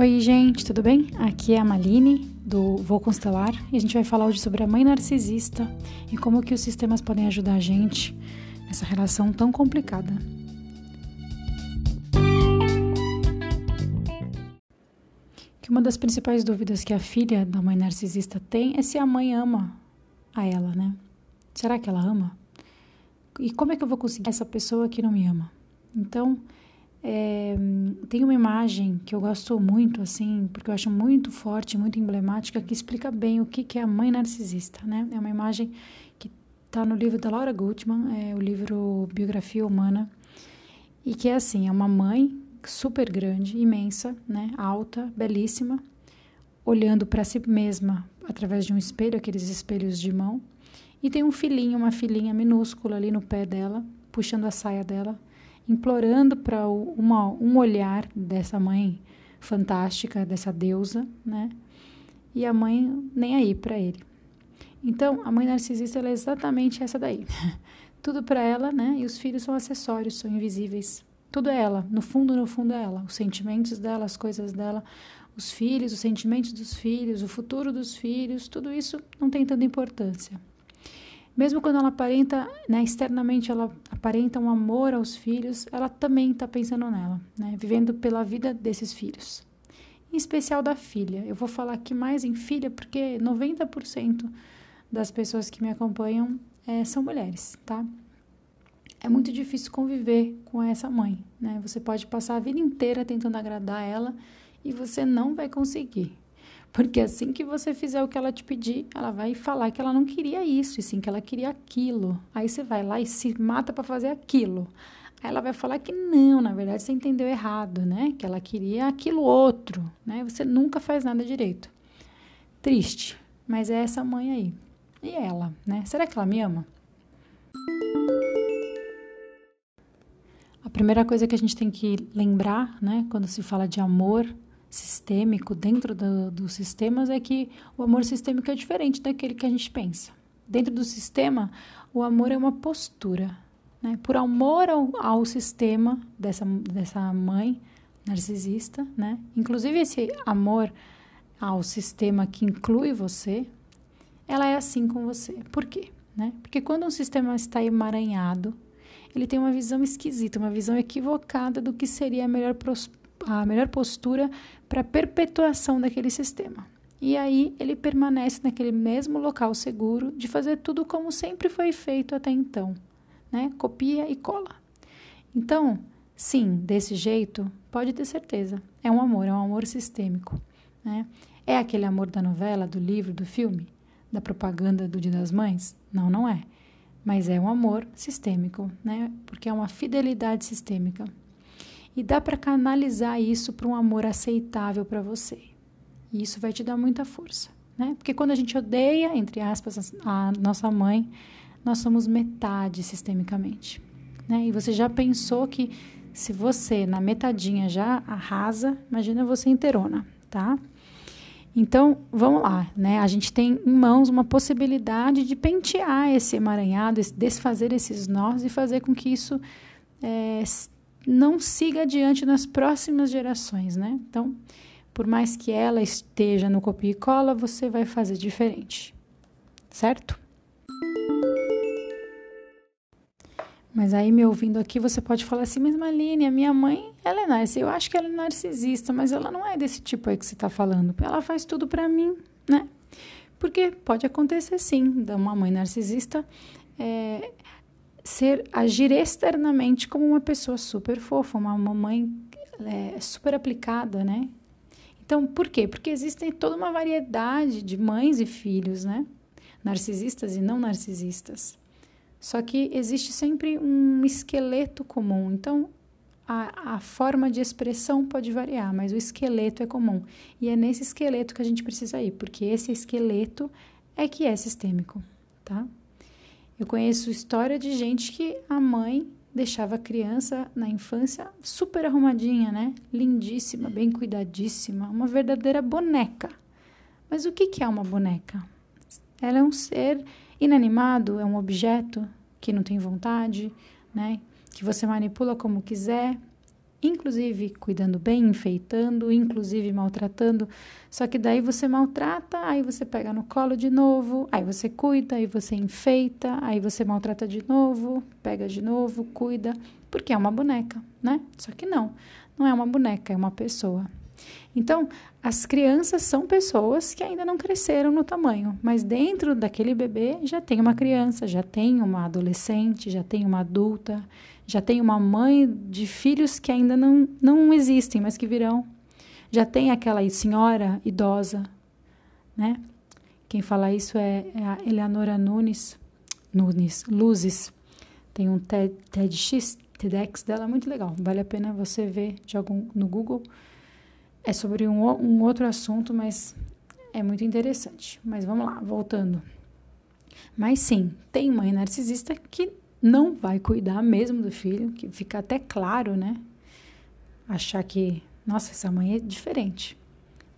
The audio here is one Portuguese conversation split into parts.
Oi, gente, tudo bem? Aqui é a Maline do Vou Constelar e a gente vai falar hoje sobre a mãe narcisista e como que os sistemas podem ajudar a gente nessa relação tão complicada. Que uma das principais dúvidas que a filha da mãe narcisista tem é se a mãe ama a ela, né? Será que ela ama? E como é que eu vou conseguir essa pessoa que não me ama? Então, é, tem uma imagem que eu gosto muito, assim, porque eu acho muito forte, muito emblemática, que explica bem o que, que é a mãe narcisista, né? É uma imagem que está no livro da Laura Gutman, é o livro Biografia Humana, e que é assim, é uma mãe super grande, imensa, né? Alta, belíssima, olhando para si mesma através de um espelho, aqueles espelhos de mão, e tem um filhinho, uma filhinha minúscula ali no pé dela, puxando a saia dela, implorando para um olhar dessa mãe fantástica, dessa deusa, né? E a mãe nem aí para ele. Então, a mãe narcisista é exatamente essa daí. Tudo para ela, né? E os filhos são acessórios, são invisíveis. Tudo é ela, no fundo, no fundo é ela. Os sentimentos dela, as coisas dela, os filhos, os sentimentos dos filhos, o futuro dos filhos, tudo isso não tem tanta importância. Mesmo quando ela aparenta, né, externamente ela aparenta um amor aos filhos, ela também está pensando nela, né, vivendo pela vida desses filhos. Em especial da filha. Eu vou falar aqui mais em filha porque 90% das pessoas que me acompanham é, são mulheres, tá? É muito difícil conviver com essa mãe, né? Você pode passar a vida inteira tentando agradar ela e você não vai conseguir. Porque assim que você fizer o que ela te pedir, ela vai falar que ela não queria isso, e sim que ela queria aquilo. Aí você vai lá e se mata para fazer aquilo. Aí ela vai falar que não, na verdade você entendeu errado, né? Que ela queria aquilo outro, né? Você nunca faz nada direito. Triste, mas é essa mãe aí. E ela, né? Será que ela me ama? A primeira coisa que a gente tem que lembrar, né, quando se fala de amor, sistêmico dentro do, dos sistemas é que o amor sistêmico é diferente daquele que a gente pensa. Dentro do sistema, o amor é uma postura. Né? Por amor ao, ao sistema dessa, dessa mãe narcisista, né? inclusive esse amor ao sistema que inclui você, ela é assim com você. Por quê? Né? Porque quando um sistema está emaranhado, ele tem uma visão esquisita, uma visão equivocada do que seria a melhor a melhor postura para a perpetuação daquele sistema. E aí ele permanece naquele mesmo local seguro de fazer tudo como sempre foi feito até então, né? Copia e cola. Então, sim, desse jeito, pode ter certeza, é um amor, é um amor sistêmico, né? É aquele amor da novela, do livro, do filme, da propaganda do Dia das Mães? Não, não é. Mas é um amor sistêmico, né? Porque é uma fidelidade sistêmica e dá para canalizar isso para um amor aceitável para você. E isso vai te dar muita força, né? Porque quando a gente odeia, entre aspas, a nossa mãe, nós somos metade sistemicamente, né? E você já pensou que se você na metadinha já arrasa, imagina você inteirona, tá? Então, vamos lá, né? A gente tem em mãos uma possibilidade de pentear esse emaranhado, desfazer esses nós e fazer com que isso é, não siga adiante nas próximas gerações, né? Então, por mais que ela esteja no copia e cola, você vai fazer diferente, certo? Mas aí, me ouvindo aqui, você pode falar assim, mas Maline, a minha mãe, ela é narcisista. Eu acho que ela é narcisista, mas ela não é desse tipo aí que você está falando. Ela faz tudo para mim, né? Porque pode acontecer sim, da uma mãe narcisista é, ser agir externamente como uma pessoa super fofa, uma mamãe é, super aplicada, né? Então, por quê? Porque existem toda uma variedade de mães e filhos, né? Narcisistas e não narcisistas. Só que existe sempre um esqueleto comum. Então, a, a forma de expressão pode variar, mas o esqueleto é comum. E é nesse esqueleto que a gente precisa ir, porque esse esqueleto é que é sistêmico, tá? Eu conheço história de gente que a mãe deixava a criança na infância super arrumadinha, né? Lindíssima, bem cuidadíssima, uma verdadeira boneca. Mas o que é uma boneca? Ela é um ser inanimado, é um objeto que não tem vontade, né? Que você manipula como quiser. Inclusive cuidando bem, enfeitando, inclusive maltratando. Só que daí você maltrata, aí você pega no colo de novo, aí você cuida, aí você enfeita, aí você maltrata de novo, pega de novo, cuida, porque é uma boneca, né? Só que não, não é uma boneca, é uma pessoa. Então, as crianças são pessoas que ainda não cresceram no tamanho, mas dentro daquele bebê já tem uma criança, já tem uma adolescente, já tem uma adulta, já tem uma mãe de filhos que ainda não, não existem, mas que virão. Já tem aquela senhora idosa, né? Quem fala isso é, é a Eleonora Nunes, Nunes, Luzes. Tem um TED, TEDx, TEDx dela muito legal. Vale a pena você ver algum, no Google. É sobre um, um outro assunto, mas é muito interessante. Mas vamos lá, voltando. Mas sim, tem mãe narcisista que não vai cuidar mesmo do filho, que fica até claro, né? Achar que, nossa, essa mãe é diferente.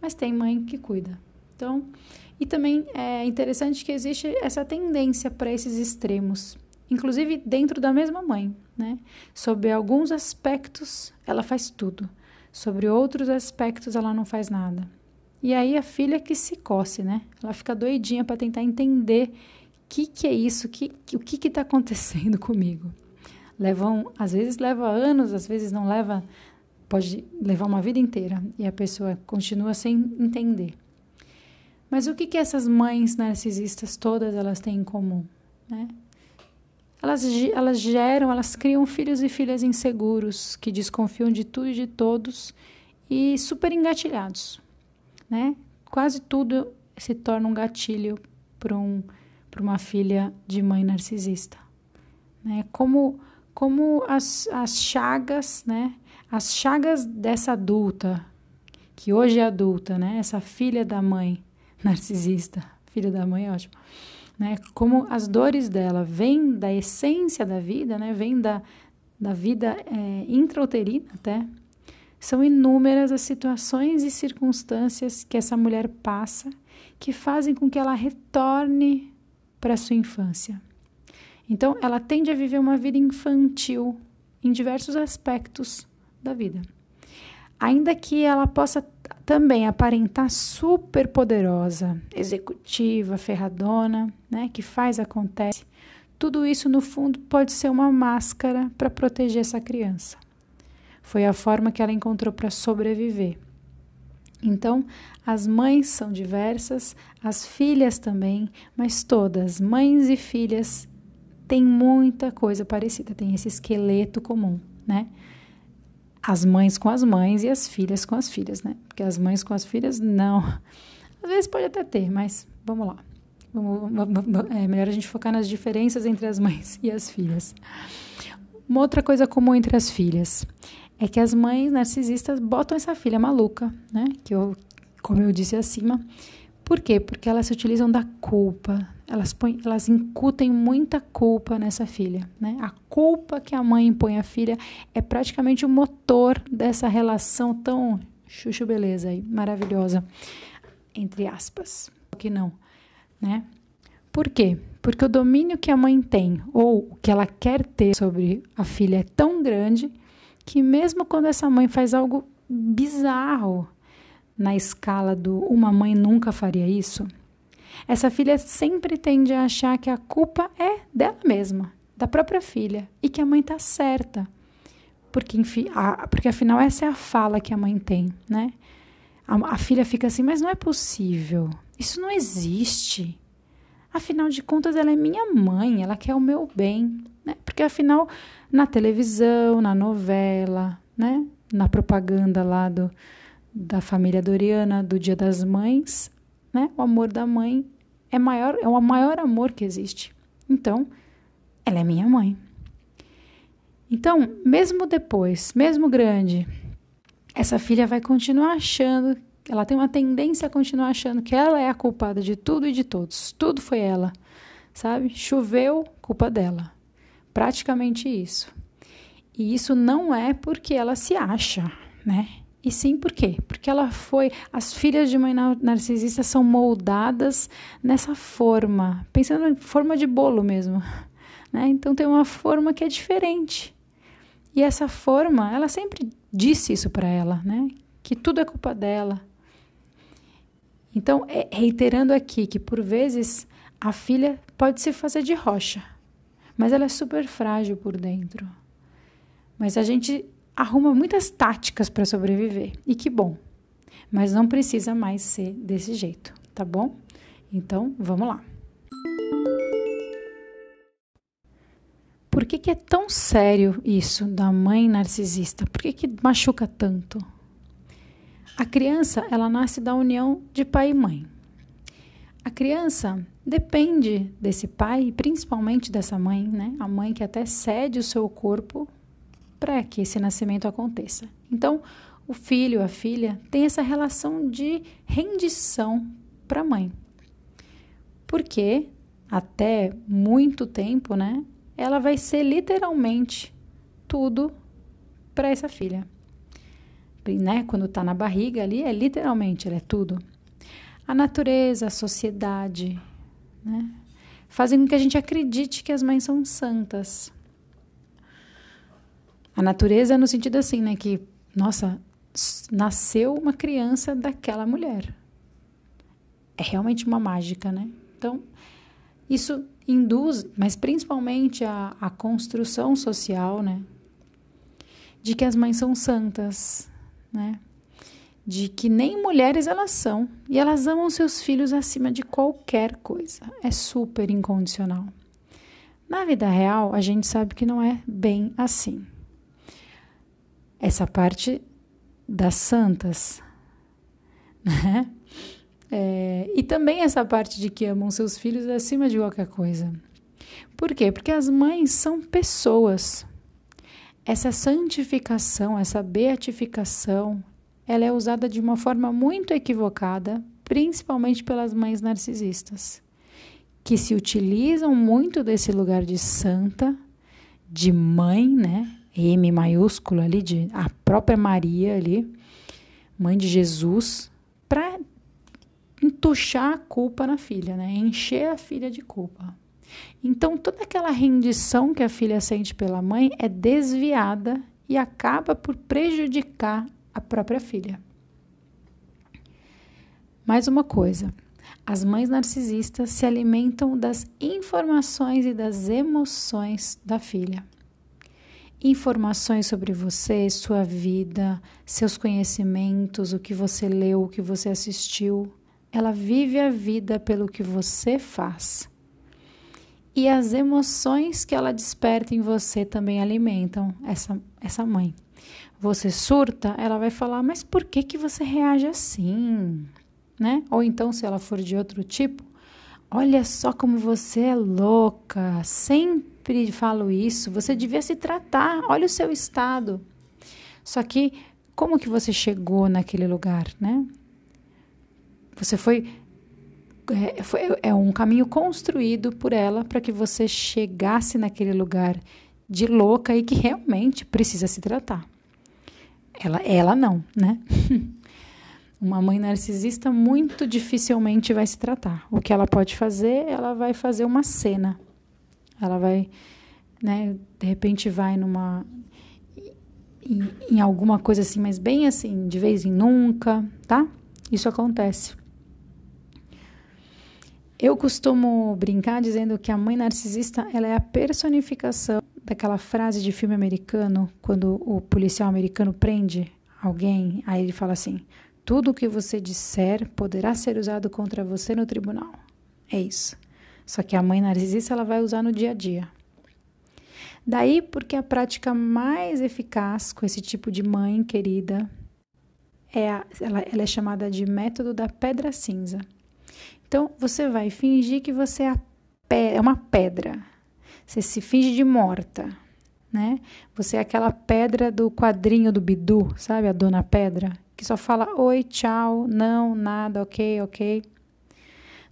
Mas tem mãe que cuida. Então, e também é interessante que existe essa tendência para esses extremos, inclusive dentro da mesma mãe, né? Sobre alguns aspectos, ela faz tudo. Sobre outros aspectos, ela não faz nada. E aí a filha que se coce, né? Ela fica doidinha para tentar entender que, que é isso? Que, que, o que está acontecendo comigo? Levam, às vezes leva anos, às vezes não leva, pode levar uma vida inteira e a pessoa continua sem entender. Mas o que, que essas mães narcisistas todas elas têm em comum? Né? Elas, elas geram, elas criam filhos e filhas inseguros, que desconfiam de tudo e de todos e super engatilhados. Né? Quase tudo se torna um gatilho para um uma filha de mãe narcisista. Né? Como, como as, as chagas, né? as chagas dessa adulta, que hoje é adulta, né? essa filha da mãe narcisista, filha da mãe é ótimo, né? como as dores dela vêm da essência da vida, né? vêm da, da vida é, intrauterina até, são inúmeras as situações e circunstâncias que essa mulher passa que fazem com que ela retorne para sua infância. Então, ela tende a viver uma vida infantil em diversos aspectos da vida. Ainda que ela possa também aparentar super poderosa, executiva, ferradona, né, que faz acontece, tudo isso no fundo pode ser uma máscara para proteger essa criança. Foi a forma que ela encontrou para sobreviver. Então, as mães são diversas, as filhas também, mas todas, mães e filhas, têm muita coisa parecida, tem esse esqueleto comum, né? As mães com as mães e as filhas com as filhas, né? Porque as mães com as filhas, não. Às vezes pode até ter, mas vamos lá. É melhor a gente focar nas diferenças entre as mães e as filhas. Uma outra coisa comum entre as filhas é que as mães narcisistas botam essa filha maluca, né? Que eu, como eu disse acima. Por quê? Porque elas se utilizam da culpa. Elas, põem, elas incutem muita culpa nessa filha, né? A culpa que a mãe impõe à filha é praticamente o motor dessa relação tão chuchu beleza aí, maravilhosa, entre aspas. Que não, né? Por quê? Porque o domínio que a mãe tem ou o que ela quer ter sobre a filha é tão grande que mesmo quando essa mãe faz algo bizarro na escala do uma mãe nunca faria isso, essa filha sempre tende a achar que a culpa é dela mesma, da própria filha, e que a mãe está certa. Porque, enfim, a, porque afinal essa é a fala que a mãe tem, né? A, a filha fica assim, mas não é possível. Isso não existe. Afinal de contas, ela é minha mãe, ela quer o meu bem. Né? Porque afinal, na televisão, na novela, né? na propaganda lá do, da família Doriana do Dia das Mães, né? o amor da mãe é, maior, é o maior amor que existe. Então, ela é minha mãe. Então, mesmo depois, mesmo grande, essa filha vai continuar achando, ela tem uma tendência a continuar achando que ela é a culpada de tudo e de todos. Tudo foi ela, sabe? Choveu, culpa dela. Praticamente isso. E isso não é porque ela se acha, né? E sim por quê? Porque ela foi. As filhas de mãe narcisista são moldadas nessa forma, pensando em forma de bolo mesmo. Né? Então tem uma forma que é diferente. E essa forma, ela sempre disse isso para ela, né? Que tudo é culpa dela. Então, é, reiterando aqui que por vezes a filha pode se fazer de rocha, mas ela é super frágil por dentro. Mas a gente arruma muitas táticas para sobreviver. E que bom. Mas não precisa mais ser desse jeito, tá bom? Então, vamos lá. Por que, que é tão sério isso da mãe narcisista? Por que, que machuca tanto? A criança, ela nasce da união de pai e mãe. A criança depende desse pai, principalmente dessa mãe, né? A mãe que até cede o seu corpo para que esse nascimento aconteça. Então, o filho, a filha, tem essa relação de rendição para a mãe. Porque até muito tempo, né, ela vai ser literalmente tudo para essa filha. Né? Quando está na barriga ali, é literalmente, ela é tudo. A natureza, a sociedade, né? fazem com que a gente acredite que as mães são santas. A natureza no sentido assim, né, que nossa, nasceu uma criança daquela mulher. É realmente uma mágica, né? Então, isso induz, mas principalmente a, a construção social, né? De que as mães são santas, né? De que nem mulheres elas são e elas amam seus filhos acima de qualquer coisa. É super incondicional. Na vida real, a gente sabe que não é bem assim. Essa parte das santas, né? É, e também essa parte de que amam seus filhos acima de qualquer coisa. Por quê? Porque as mães são pessoas. Essa santificação, essa beatificação, ela é usada de uma forma muito equivocada, principalmente pelas mães narcisistas, que se utilizam muito desse lugar de santa, de mãe, né? M maiúsculo ali, de a própria Maria ali, mãe de Jesus, para entuchar a culpa na filha, né? Encher a filha de culpa. Então, toda aquela rendição que a filha sente pela mãe é desviada e acaba por prejudicar a própria filha. Mais uma coisa: as mães narcisistas se alimentam das informações e das emoções da filha. Informações sobre você, sua vida, seus conhecimentos, o que você leu, o que você assistiu, ela vive a vida pelo que você faz. E as emoções que ela desperta em você também alimentam essa, essa mãe. Você surta, ela vai falar, mas por que, que você reage assim? Né? Ou então, se ela for de outro tipo, olha só como você é louca, sempre falo isso, você devia se tratar, olha o seu estado. Só que, como que você chegou naquele lugar, né? Você foi é, foi, é um caminho construído por ela para que você chegasse naquele lugar de louca e que realmente precisa se tratar. Ela, ela não, né? Uma mãe narcisista muito dificilmente vai se tratar. O que ela pode fazer, ela vai fazer uma cena. Ela vai, né, de repente vai numa em, em alguma coisa assim, mas bem assim, de vez em nunca, tá? Isso acontece. Eu costumo brincar dizendo que a mãe narcisista ela é a personificação daquela frase de filme americano, quando o policial americano prende alguém, aí ele fala assim: tudo o que você disser poderá ser usado contra você no tribunal. É isso. Só que a mãe narcisista ela vai usar no dia a dia. Daí porque a prática mais eficaz com esse tipo de mãe querida é a, ela, ela é chamada de método da pedra cinza. Então, você vai fingir que você é, é uma pedra. Você se finge de morta, né? Você é aquela pedra do quadrinho do Bidu, sabe? A dona pedra, que só fala oi, tchau, não, nada, ok, ok.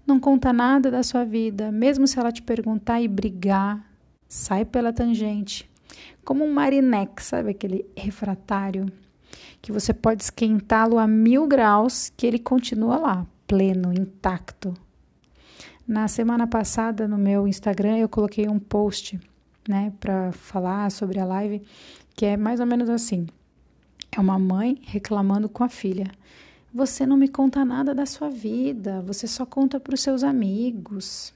Não conta nada da sua vida, mesmo se ela te perguntar e brigar, sai pela tangente. Como um marinex, sabe aquele refratário que você pode esquentá-lo a mil graus, que ele continua lá, pleno, intacto. Na semana passada, no meu Instagram, eu coloquei um post né, para falar sobre a live, que é mais ou menos assim. É uma mãe reclamando com a filha. Você não me conta nada da sua vida, você só conta para os seus amigos,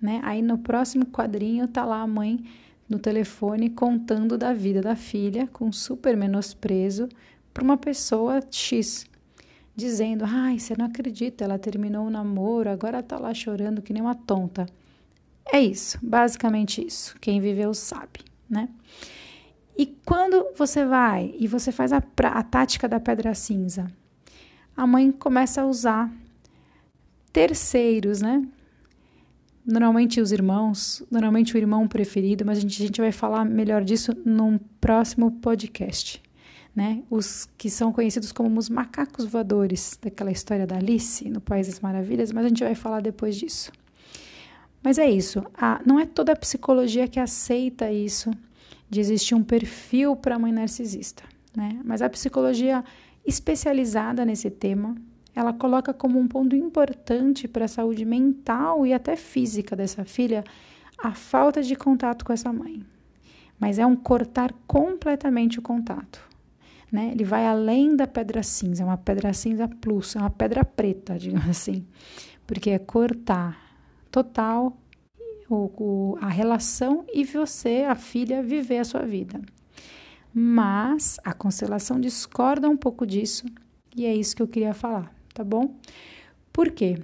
né? Aí no próximo quadrinho tá lá a mãe no telefone contando da vida da filha com super menosprezo para uma pessoa X, dizendo: "Ai, você não acredita, ela terminou o namoro, agora tá lá chorando que nem uma tonta". É isso, basicamente isso. Quem viveu sabe, né? E quando você vai e você faz a, a tática da pedra cinza, a mãe começa a usar terceiros, né? Normalmente os irmãos, normalmente o irmão preferido, mas a gente, a gente vai falar melhor disso num próximo podcast, né? Os que são conhecidos como os macacos voadores, daquela história da Alice no País das Maravilhas, mas a gente vai falar depois disso. Mas é isso, a, não é toda a psicologia que aceita isso, de existir um perfil para mãe narcisista, né? Mas a psicologia especializada nesse tema, ela coloca como um ponto importante para a saúde mental e até física dessa filha a falta de contato com essa mãe. Mas é um cortar completamente o contato. Né? Ele vai além da pedra cinza, é uma pedra cinza plus, é uma pedra preta, digamos assim, porque é cortar total o, o, a relação e você, a filha, viver a sua vida. Mas a constelação discorda um pouco disso e é isso que eu queria falar, tá bom? Por quê?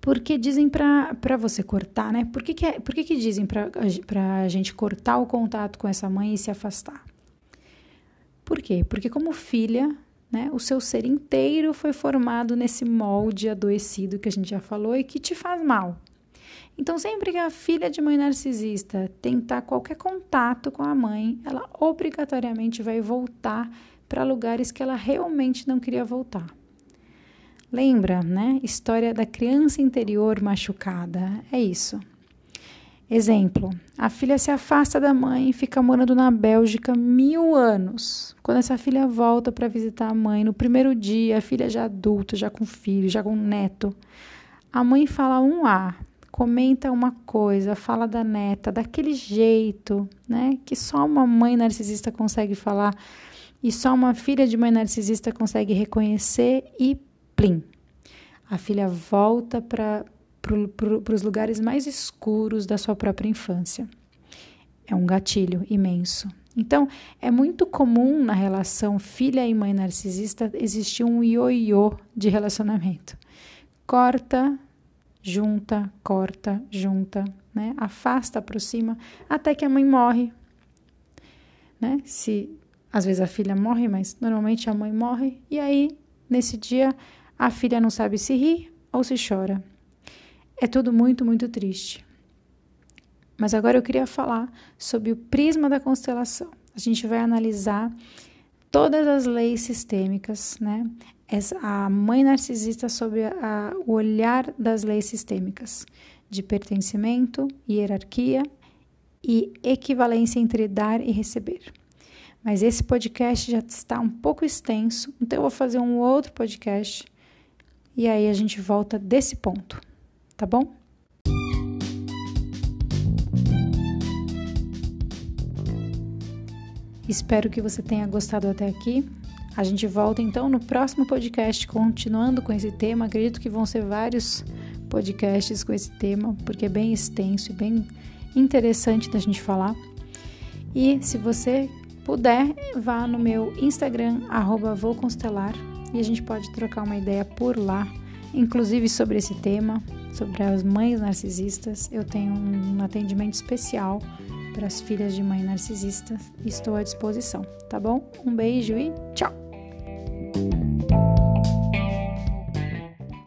Porque dizem para você cortar, né? Por que, que, é, por que, que dizem para a gente cortar o contato com essa mãe e se afastar? Por quê? Porque, como filha, né, o seu ser inteiro foi formado nesse molde adoecido que a gente já falou e que te faz mal. Então, sempre que a filha de mãe narcisista tentar qualquer contato com a mãe, ela obrigatoriamente vai voltar para lugares que ela realmente não queria voltar. Lembra, né? História da criança interior machucada. É isso. Exemplo: a filha se afasta da mãe e fica morando na Bélgica mil anos. Quando essa filha volta para visitar a mãe, no primeiro dia, a filha já adulta, já com filho, já com neto, a mãe fala um A, comenta uma coisa, fala da neta daquele jeito, né? Que só uma mãe narcisista consegue falar e só uma filha de mãe narcisista consegue reconhecer e plim. A filha volta para pro, os lugares mais escuros da sua própria infância. É um gatilho imenso. Então, é muito comum na relação filha e mãe narcisista existir um ioiô de relacionamento. Corta, junta, corta, junta, né? Afasta, aproxima, até que a mãe morre, né? Se às vezes a filha morre, mas normalmente a mãe morre, e aí nesse dia a filha não sabe se ri ou se chora. É tudo muito, muito triste. Mas agora eu queria falar sobre o prisma da constelação. A gente vai analisar todas as leis sistêmicas, né? A mãe narcisista sobre a, o olhar das leis sistêmicas de pertencimento, hierarquia e equivalência entre dar e receber. Mas esse podcast já está um pouco extenso, então eu vou fazer um outro podcast e aí a gente volta desse ponto, tá bom? Espero que você tenha gostado até aqui. A gente volta então no próximo podcast, continuando com esse tema. Acredito que vão ser vários podcasts com esse tema, porque é bem extenso e bem interessante da gente falar. E se você puder, vá no meu Instagram, @vouconstelar e a gente pode trocar uma ideia por lá, inclusive sobre esse tema, sobre as mães narcisistas. Eu tenho um atendimento especial para as filhas de mãe narcisistas. Estou à disposição, tá bom? Um beijo e tchau!